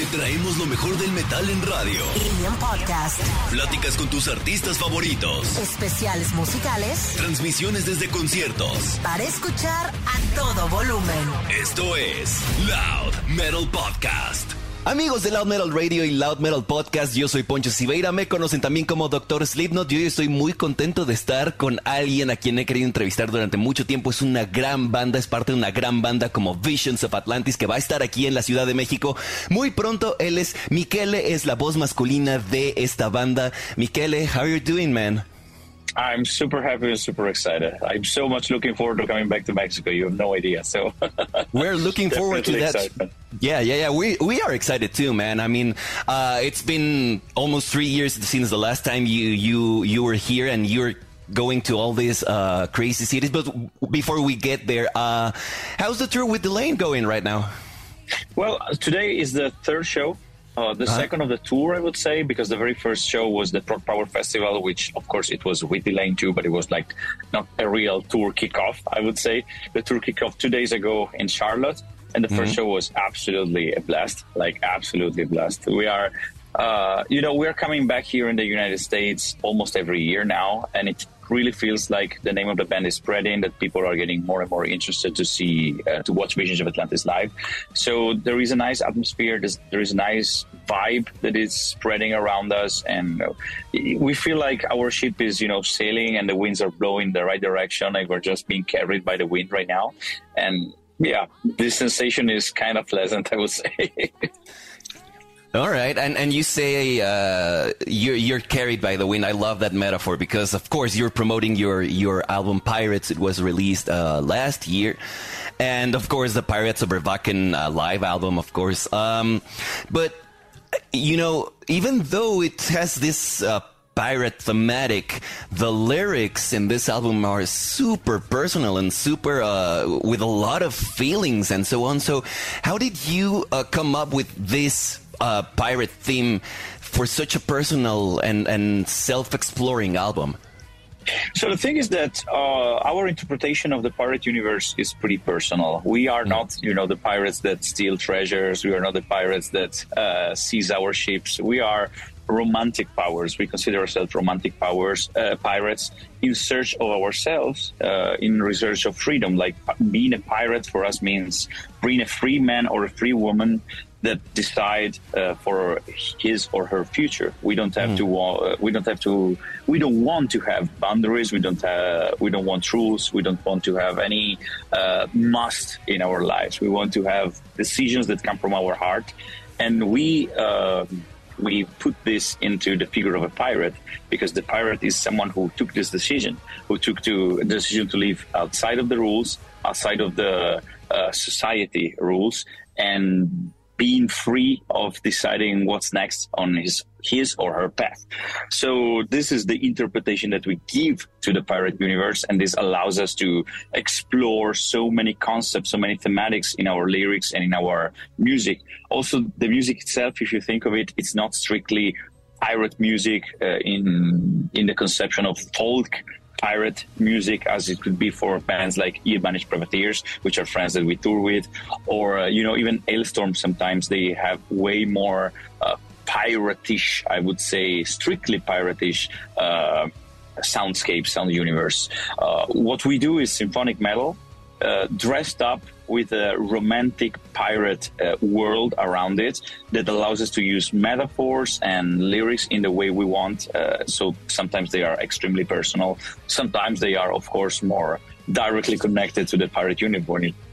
Te traemos lo mejor del metal en radio. Y en podcast. Pláticas con tus artistas favoritos. Especiales musicales. Transmisiones desde conciertos. Para escuchar a todo volumen. Esto es Loud Metal Podcast. Amigos de Loud Metal Radio y Loud Metal Podcast, yo soy Poncho Siveira, me conocen también como Dr. Slipknot y hoy estoy muy contento de estar con alguien a quien he querido entrevistar durante mucho tiempo. Es una gran banda, es parte de una gran banda como Visions of Atlantis que va a estar aquí en la Ciudad de México muy pronto. Él es Michele, es la voz masculina de esta banda. Michele, how are you doing, man? I'm super happy and super excited. I'm so much looking forward to coming back to Mexico. You have no idea. So we're looking forward to that. Excitement. Yeah, yeah, yeah. We we are excited too, man. I mean, uh, it's been almost three years since the last time you you you were here, and you're going to all these uh, crazy cities. But before we get there, uh, how's the tour with Delain going right now? Well, today is the third show uh, the uh-huh. second of the tour, I would say, because the very first show was the Prog Power Festival, which of course it was with Lane too, but it was like not a real tour kickoff. I would say the tour kickoff two days ago in Charlotte, and the 1st mm-hmm. show was absolutely a blast, like absolutely blast. We are, uh, you know, we're coming back here in the United States almost every year now, and it really feels like the name of the band is spreading, that people are getting more and more interested to see, uh, to watch Visions of Atlantis live. So there is a nice atmosphere, there is a nice vibe that is spreading around us, and uh, we feel like our ship is, you know, sailing and the winds are blowing the right direction, like we're just being carried by the wind right now. And yeah, this sensation is kind of pleasant, I would say. All right, and and you say uh, you're you're carried by the wind. I love that metaphor because, of course, you're promoting your your album Pirates. It was released uh, last year, and of course, the Pirates Over Wacken uh, live album, of course. Um, but you know, even though it has this uh, pirate thematic. The lyrics in this album are super personal and super uh, with a lot of feelings and so on. So, how did you uh, come up with this uh, pirate theme for such a personal and, and self exploring album? So the thing is that uh, our interpretation of the pirate universe is pretty personal. We are mm. not, you know, the pirates that steal treasures. We are not the pirates that uh, seize our ships. We are romantic powers. We consider ourselves romantic powers, uh, pirates in search of ourselves, uh, in search of freedom. Like being a pirate for us means being a free man or a free woman that decide uh, for his or her future. We don't have mm. to. Uh, we don't have to. We don't want to have boundaries. We don't. Have, we don't want rules. We don't want to have any uh, must in our lives. We want to have decisions that come from our heart, and we. Um, we put this into the figure of a pirate because the pirate is someone who took this decision, who took to the decision to live outside of the rules, outside of the uh, society rules, and being free of deciding what's next on his his or her path. So this is the interpretation that we give to the pirate universe, and this allows us to explore so many concepts, so many thematics in our lyrics and in our music. Also, the music itself, if you think of it, it's not strictly pirate music uh, in in the conception of folk pirate music as it could be for bands like Ye Banished Privateers, which are friends that we tour with, or, uh, you know, even Alestorm sometimes they have way more uh, piratish, I would say, strictly piratish uh, soundscape, sound universe. Uh, what we do is symphonic metal uh, dressed up with a romantic pirate uh, world around it that allows us to use metaphors and lyrics in the way we want. Uh, so sometimes they are extremely personal. Sometimes they are, of course, more directly connected to the pirate you,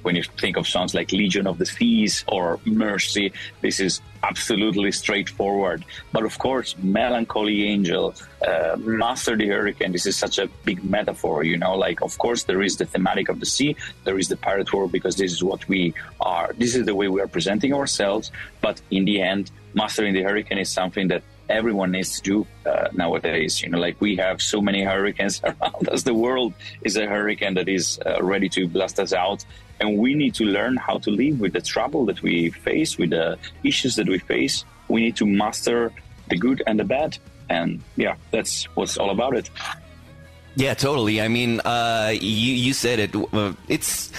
when you think of songs like Legion of the Seas or Mercy, this is absolutely straightforward. But of course, Melancholy Angel, uh, Master the Hurricane, this is such a big metaphor, you know, like, of course, there is the thematic of the sea, there is the pirate world, because this is what we are, this is the way we are presenting ourselves. But in the end, Mastering the Hurricane is something that everyone needs to do uh, nowadays. You know, like we have so many hurricanes around us. The world is a hurricane that is uh, ready to blast us out. And we need to learn how to live with the trouble that we face, with the issues that we face. We need to master the good and the bad. And yeah, that's what's all about it. Yeah, totally. I mean, uh, you you said it. Uh, it's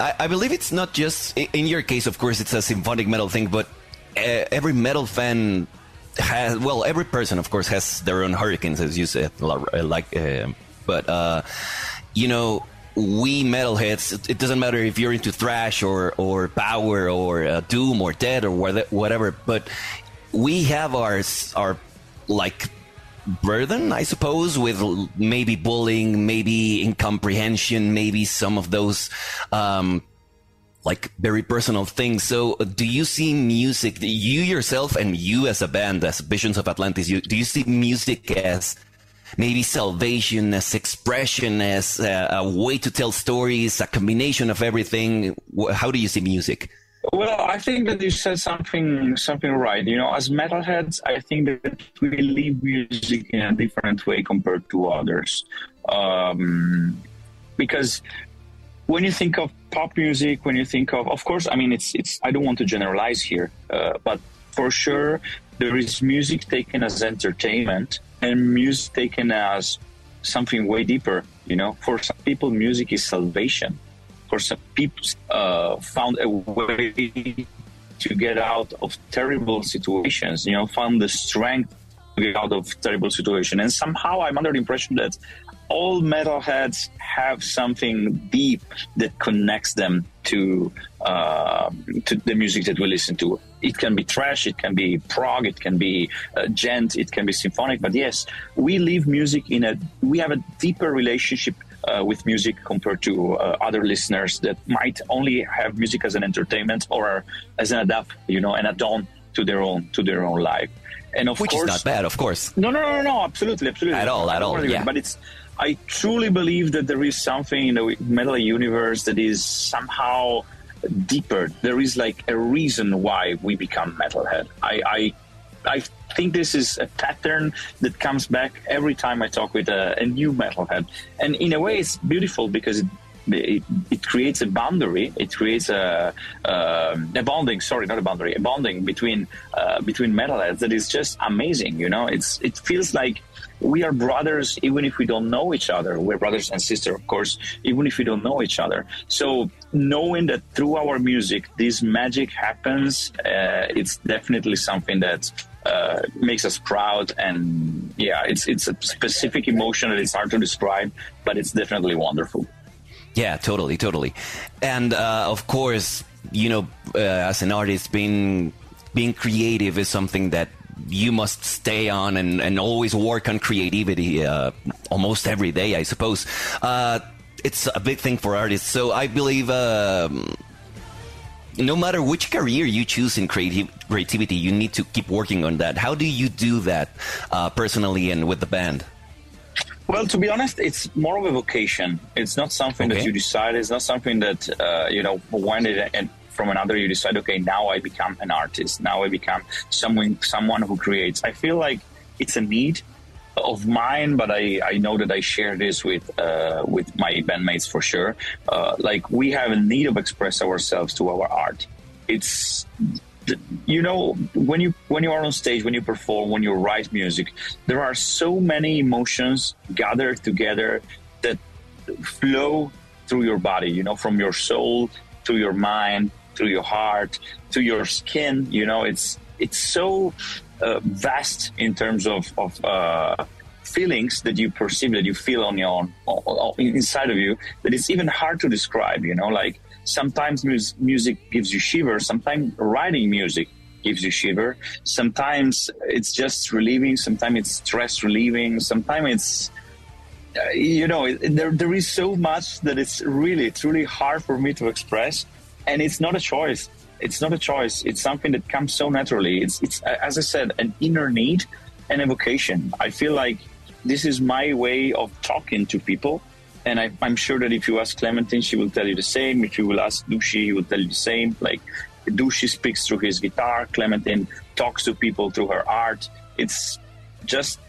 I, I, believe it's not just in your case. Of course, it's a symphonic metal thing, but uh, every metal fan has well, every person, of course, has their own hurricanes, as you said, like, uh, but uh, you know. We metalheads, it doesn't matter if you're into thrash or, or power or uh, doom or dead or whatever, but we have our our like burden, I suppose, with maybe bullying, maybe incomprehension, maybe some of those um, like very personal things. So, uh, do you see music, you yourself and you as a band, as Visions of Atlantis, you, do you see music as maybe salvation, as expression, as a, a way to tell stories, a combination of everything? How do you see music? Well, I think that you said something something right. You know, as metalheads, I think that we live music in a different way compared to others. Um, because when you think of pop music, when you think of, of course, I mean, it's it's. I don't want to generalize here, uh, but for sure, there is music taken as entertainment and music taken as something way deeper. You know, for some people, music is salvation. For some people, uh, found a way to get out of terrible situations. You know, found the strength get out of terrible situation. And somehow, I'm under the impression that all metalheads have something deep that connects them to uh, to the music that we listen to. It can be thrash, it can be prog, it can be uh, djent, it can be symphonic. But yes, we live music in a we have a deeper relationship uh, with music compared to uh, other listeners that might only have music as an entertainment or as an adapt, you know, an add-on to their own to their own life. And of Which course, is not bad, of course. No, no, no, no, absolutely, absolutely. At all, at all. Yeah. But it's I truly believe that there is something in the metal universe that is somehow deeper. There is like a reason why we become metalhead. I, I, I think this is a pattern that comes back every time I talk with a, a new metalhead, and in a way, it's beautiful because it it, it, creates a boundary. It creates a, uh, a bonding. Sorry, not a boundary. A bonding between uh, between metalheads that is just amazing. You know, it's it feels like we are brothers even if we don't know each other. We're brothers and sisters, of course, even if we don't know each other. So knowing that through our music, this magic happens, uh, it's definitely something that uh, makes us proud. And yeah, it's it's a specific emotion that it's hard to describe, but it's definitely wonderful. Yeah, totally, totally. And uh, of course, you know, uh, as an artist, being being creative is something that you must stay on and, and always work on creativity uh, almost every day, I suppose. Uh, it's a big thing for artists. So I believe um, no matter which career you choose in creative, creativity, you need to keep working on that. How do you do that uh, personally and with the band? Well, to be honest, it's more of a vocation. It's not something okay. that you decide. It's not something that uh, you know when it and from another you decide. Okay, now I become an artist. Now I become someone someone who creates. I feel like it's a need of mine, but I, I know that I share this with uh, with my bandmates for sure. Uh, like we have a need of express ourselves to our art. It's you know when you when you are on stage when you perform when you write music there are so many emotions gathered together that flow through your body you know from your soul to your mind to your heart to your skin you know it's it's so uh, vast in terms of, of uh, feelings that you perceive that you feel on your own inside of you that it's even hard to describe you know like sometimes mus- music gives you shiver sometimes writing music gives you shiver. Sometimes it's just relieving sometimes it's stress relieving sometimes it's uh, you know it, there, there is so much that it's really it's really hard for me to express. And it's not a choice. It's not a choice. It's something that comes so naturally. It's it's as i said an inner need and a vocation i feel like this is my way of talking to people and I, am sure that if you ask Clementine, she will tell you the same. If you will ask Dushi, he will tell you the same. Like Dushi speaks through his guitar, Clementine talks to people through her art. It's just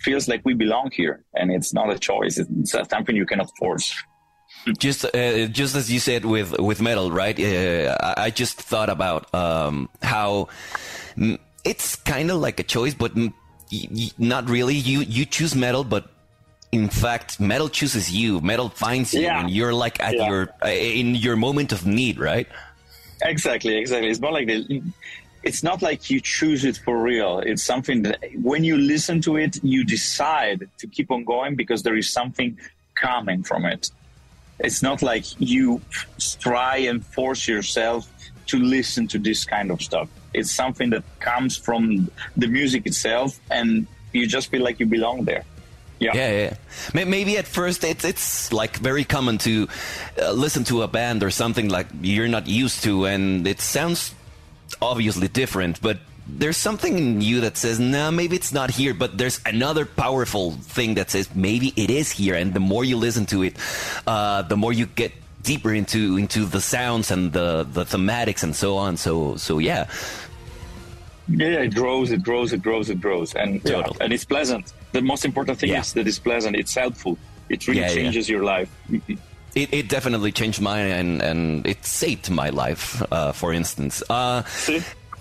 feels like we belong here, and it's not a choice. It's something you cannot force. Just, uh, just as you said with with metal, right? Uh, I just thought about um, how it's kind of like a choice, but not really. You you choose metal, but in fact, metal chooses you. Metal finds you, yeah. and you're like at yeah. your uh, in your moment of need, right? Exactly, exactly. It's more like the it's not like you choose it for real. It's something that when you listen to it, you decide to keep on going because there is something coming from it. It's not like you try and force yourself to listen to this kind of stuff. It's something that comes from the music itself, and you just feel like you belong there. Yeah. yeah, yeah. Maybe at first it's it's like very common to uh, listen to a band or something like you're not used to, and it sounds obviously different, but there's something in you that says, no, nah, maybe it's not here, but there's another powerful thing that says maybe it is here. And the more you listen to it, uh, the more you get deeper into into the sounds and the the thematics and so on. So so yeah. Yeah, it grows, it grows, it grows, it grows, and totally. yeah, and it's pleasant. The most important thing yeah. is that it's pleasant. It's helpful. It really yeah, changes your life. It, it, definitely changed mine and, and it saved my life, uh, for instance. Uh,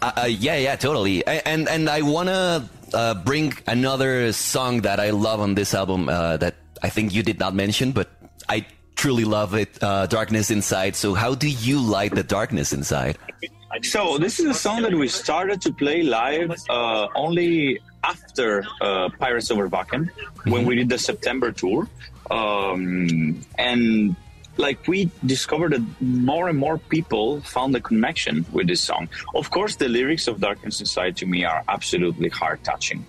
uh, uh, yeah, yeah, totally. And and I wanna uh, bring another song that I love on this album uh, that I think you did not mention, but I truly love it. "Darkness Inside." So, how do you light the darkness inside? So this is a song that we started to play live uh, only after uh, Pirates Over Wacken mm-hmm. when we did the September tour, um, and like we discovered that more and more people found a connection with this song. Of course, the lyrics of Darkness Inside to me are absolutely heart touching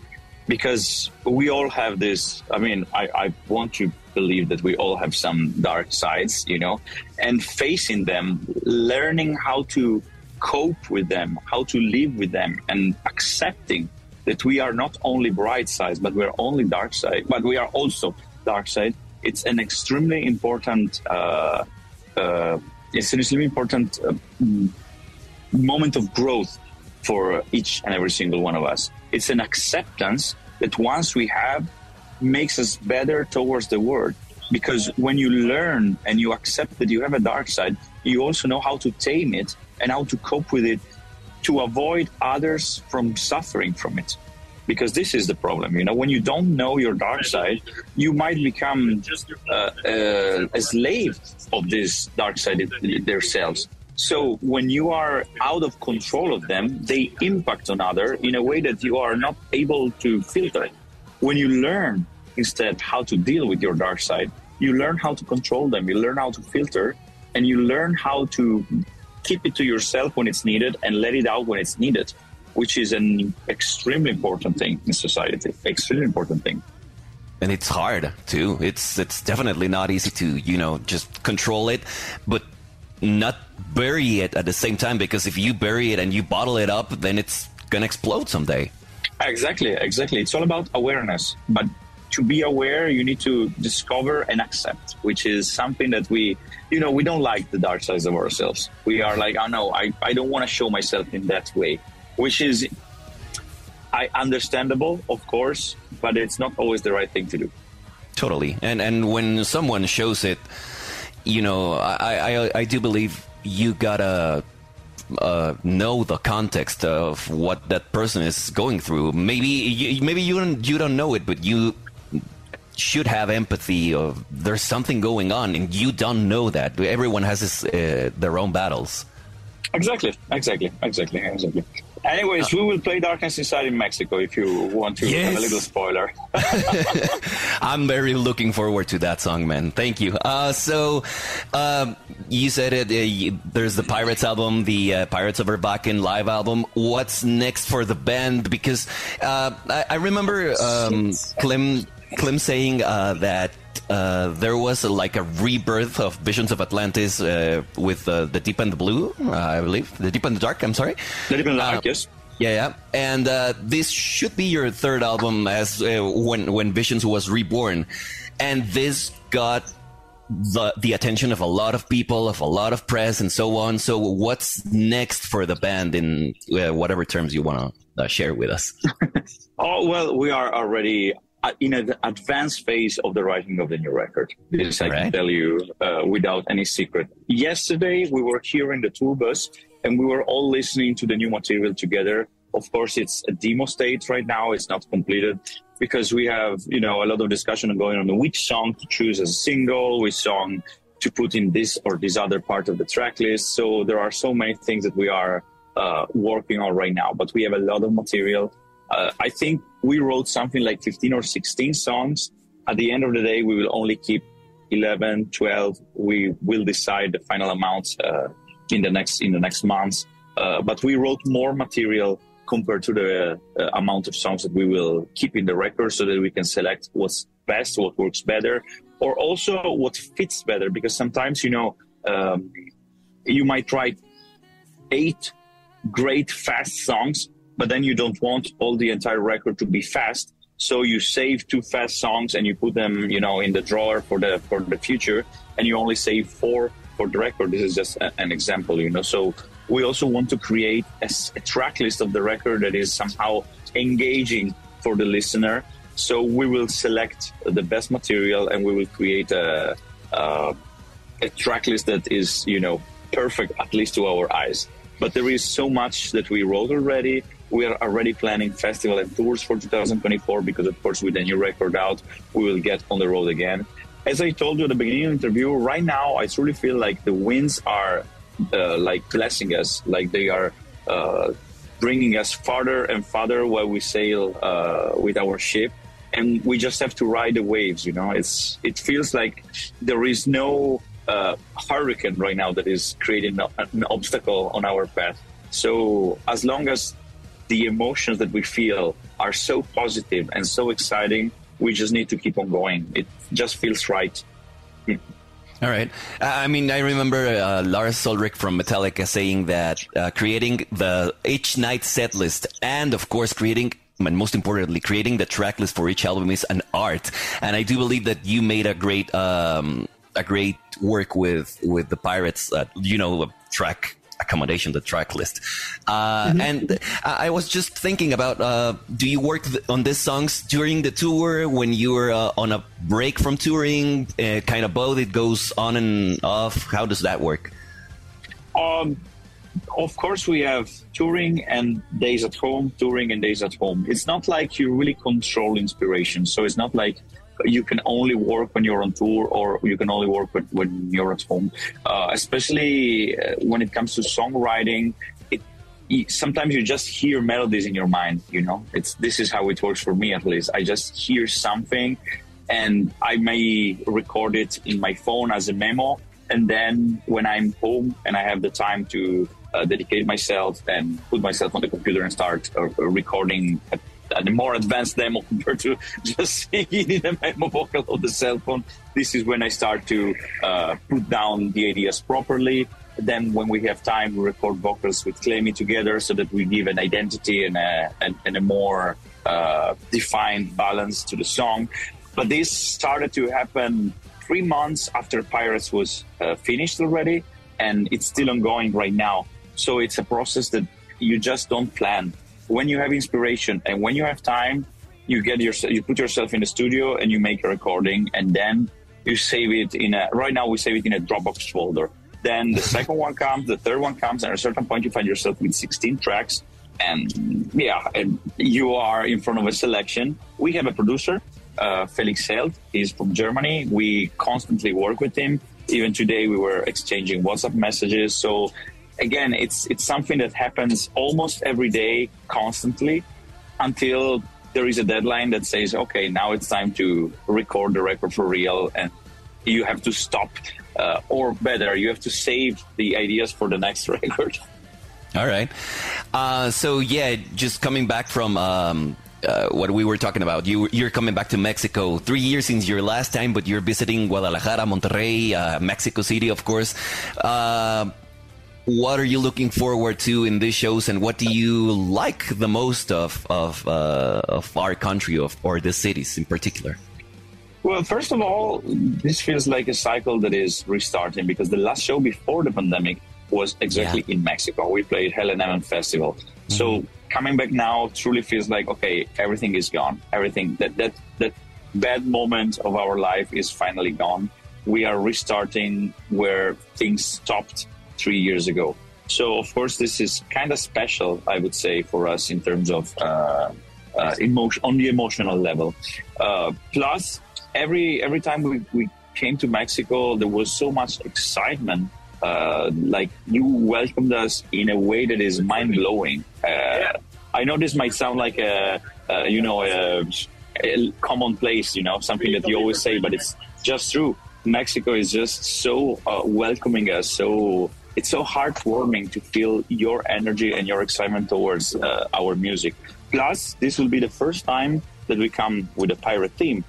because we all have this. I mean, I, I want to believe that we all have some dark sides, you know, and facing them, learning how to cope with them, how to live with them, and accepting that we are not only bright sides, but we are only dark side, but we are also dark side it's an extremely important uh, uh, it's an extremely important uh, moment of growth for each and every single one of us. It's an acceptance that once we have makes us better towards the world. Because when you learn and you accept that you have a dark side, you also know how to tame it and how to cope with it to avoid others from suffering from it because this is the problem. You know, when you don't know your dark side, you might become uh, uh, a slave of this dark side themselves. So when you are out of control of them, they impact on other in a way that you are not able to filter. When you learn instead how to deal with your dark side, you learn how to control them, you learn how to filter, and you learn how to keep it to yourself when it's needed and let it out when it's needed which is an extremely important thing in society. Extremely important thing. And it's hard too. It's it's definitely not easy to you know just control it, but not bury it at the same time because if you bury it and you bottle it up, then it's gonna explode someday. Exactly, exactly. It's all about awareness, but to be aware, you need to discover and accept, which is something that we, you know, we don't like the dark sides of ourselves. We are like, oh no, I, I don't want to show myself in that way which is I understandable, of course, but it's not always the right thing to do. Totally, and and when someone shows it, you know, I I, I do believe you gotta uh, know the context of what that person is going through. Maybe you, maybe you don't you don't know it, but you should have empathy of there's something going on and you don't know that. Everyone has uh, their own battles. Exactly, exactly, exactly, exactly. Anyways, we will play Darkness Inside in Mexico if you want to yes. have a little spoiler. I'm very looking forward to that song, man. Thank you. Uh, so, um, you said it. Uh, you, there's the Pirates album, the uh, Pirates Over Wacken live album. What's next for the band? Because uh, I, I, remember um, Clem Clem saying uh, that uh, there was a, like a rebirth of Visions of Atlantis uh, with uh, the Deep and the Blue, uh, I believe. The Deep and the Dark. I'm sorry. The Deep and the Dark. yes. Yeah, yeah, and this should be your third album as when when Visions was reborn, and this got the the attention of a lot of people, of a lot of press, and so on. So, what's next for the band in uh, whatever terms you want to uh, share with us? oh well, we are already in an advanced phase of the writing of the new record. This I can tell you uh, without any secret. Yesterday we were here in the tour bus and we were all listening to the new material together. Of course, it's a demo state right now. It's not completed because we have, you know, a lot of discussion going on which song to choose as a single, which song to put in this or this other part of the track list. So there are so many things that we are uh, working on right now. But we have a lot of material. Uh, I think we wrote something like 15 or 16 songs. At the end of the day, we will only keep 11, 12. We will decide the final amounts uh, in the next in the next months. Uh, but we wrote more material compared to the uh, amount of songs that we will keep in the record, so that we can select what's best, what works better, or also what fits better. Because sometimes you know um, you might write eight great fast songs, but then you don't want all the entire record to be fast. So you save two fast songs and you put them, you know, in the drawer for the for the future, and you only save four for the record. This is just a, an example, you know. So we also want to create a, a track list of the record that is somehow engaging for the listener. So we will select the best material and we will create a, a, a track list that is, you know, perfect at least to our eyes. But there is so much that we wrote already. We are already planning festival and tours for 2024 because, of course, with the new record out, we will get on the road again. As I told you at the beginning of the interview, right now I truly feel like the winds are uh, like blessing us, like they are uh, bringing us farther and farther while we sail uh, with our ship, and we just have to ride the waves. You know, it's it feels like there is no uh, hurricane right now that is creating an obstacle on our path. So as long as the emotions that we feel are so positive and so exciting, we just need to keep on going. It just feels right. All right. Uh, I mean, I remember uh, Lars Ulrich from Metallica saying that uh, creating the each night set list and, of course, creating and most importantly, creating the track list for each album is an art. And I do believe that you made a great um, a great work with with the Pirates. Uh, you know, track accommodation, the track list. Uh, mm-hmm. And I was just thinking about uh, do you work on these songs during the tour when you're uh, on a break from touring? Uh, kind of both, it goes on and off. How does that work? Um, of course, we have touring and days at home, touring and days at home. It's not like you really control inspiration. So it's not like you can only work when you're on tour or you can only work when, when you're at home. Uh, especially uh, when it comes to songwriting, it, sometimes you just hear melodies in your mind. You know, it's this is how it works for me at least. I just hear something, and I may record it in my phone as a memo, and then when I'm home and I have the time to uh, dedicate myself and put myself on the computer and start uh, recording a more advanced demo compared to just singing in a memo vocal of the cell phone. This is when I start to uh, put down the ideas properly. Then, when we have time, we record vocals with Clemi together so that we give an identity and a, and, and a more uh, defined balance to the song. But this started to happen three months after Pirates was uh, finished already, and it's still ongoing right now. So it's a process that you just don't plan when you have inspiration and when you have time, you get yourself, you put yourself in the studio and you make a recording, and then you save it in a. Right now, we save it in a Dropbox folder. Then the second one comes, the third one comes, and at a certain point, you find yourself with 16 tracks, and yeah, and you are in front of a selection. We have a producer, uh, Felix Heldt. He's from Germany. We constantly work with him. Even today, we were exchanging WhatsApp messages. So again, it's it's something that happens almost every day, constantly, until there is a deadline that says, okay, now it's time to record the record for real, and you have to stop, uh, or better, you have to save the ideas for the next record. All right. Uh, so yeah, just coming back from um, uh, what we were talking about. You you're coming back to Mexico three years since your last time, but you're visiting Guadalajara, Monterrey, uh, Mexico City, of course. What are you looking forward to in these shows, and what do you like the most of of uh, of our country of or the cities in particular? Well, first of all, this feels like a cycle that is restarting because the last show before the pandemic was exactly yeah. in Mexico. We played Hell and Heaven Festival. Mm-hmm. So coming back now truly feels like okay, everything is gone. Everything that that that bad moment of our life is finally gone. We are restarting where things stopped three years ago. So of course this is kind of special, I would say, for us in terms of uh, uh, emotion on the emotional level. Uh, plus, every every time we, we came to Mexico, there was so much excitement Uh, like you welcomed us in a way that is mind blowing. Uh, I know this might sound like a, a you know a, a commonplace, you know, something that you always say, but it's just true. Mexico is just so uh, welcoming us, so it's so heartwarming to feel your energy and your excitement towards uh, our music. Plus, this will be the first time that we come with a pirate theme.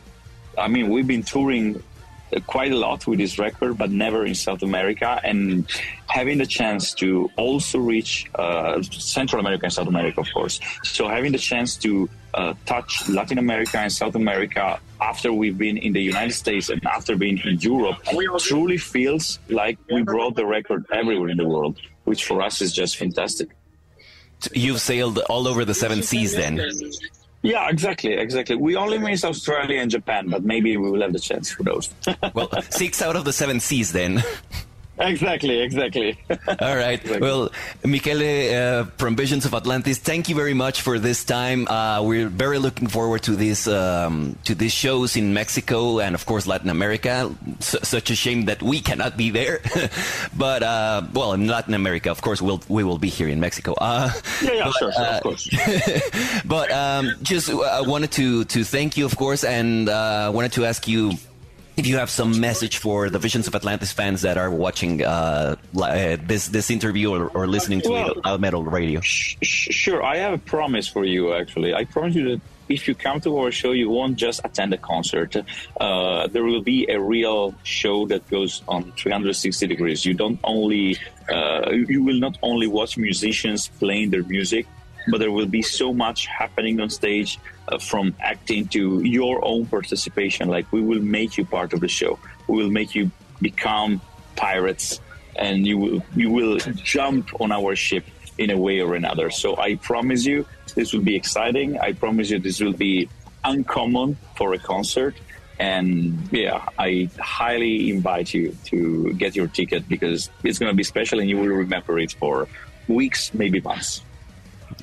I mean, we've been touring uh, quite a lot with this record, but never in South America. And having the chance to also reach uh, Central America and South America, of course. So having the chance to uh, touch Latin America and South America after we've been in the United States and after being in Europe truly feels like we brought the record everywhere in the world, which for us is just fantastic. You've sailed all over the seven seas then. Yeah, exactly, exactly. We only miss Australia and Japan, but maybe we will have the chance for those. well, six out of the seven seas then. Exactly, exactly. All right. Exactly. Well, Michele uh, from Visions of Atlantis, thank you very much for this time. Uh, we're very looking forward to this um, to these shows in Mexico and of course Latin America. S- such a shame that we cannot be there, but uh, well, in Latin America, of course, we'll we will be here in Mexico. Uh, yeah, yeah, but, sure, sure, of course. but um, just I uh, wanted to to thank you, of course, and uh, wanted to ask you if you have some message for the Visions of Atlantis fans that are watching uh, uh, this this interview or, or listening to well, Loud Metal Radio. Sh- sure, I have a promise for you. Actually, I promise you that if you come to our show, you won't just attend a concert. Uh, there will be a real show that goes on 360 degrees. You don't only uh, you will not only watch musicians playing their music, but there will be so much happening on stage uh, from acting to your own participation. Like we will make you part of the show. We will make you become pirates, and you will you will jump on our ship in a way or another. So I promise you, this will be exciting. I promise you, this will be uncommon for a concert. And yeah, I highly invite you to get your ticket because it's going to be special and you will remember it for weeks, maybe months.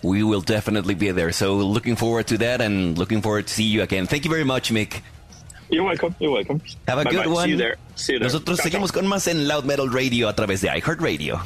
We will definitely be there. So looking forward to that and looking forward to see you again. Thank you very much, Mick. You're welcome. You're welcome. Have a bye good bye. one. See you there. See you there. Nosotros seguimos con más en Loud Metal Radio a través de iHeartRadio.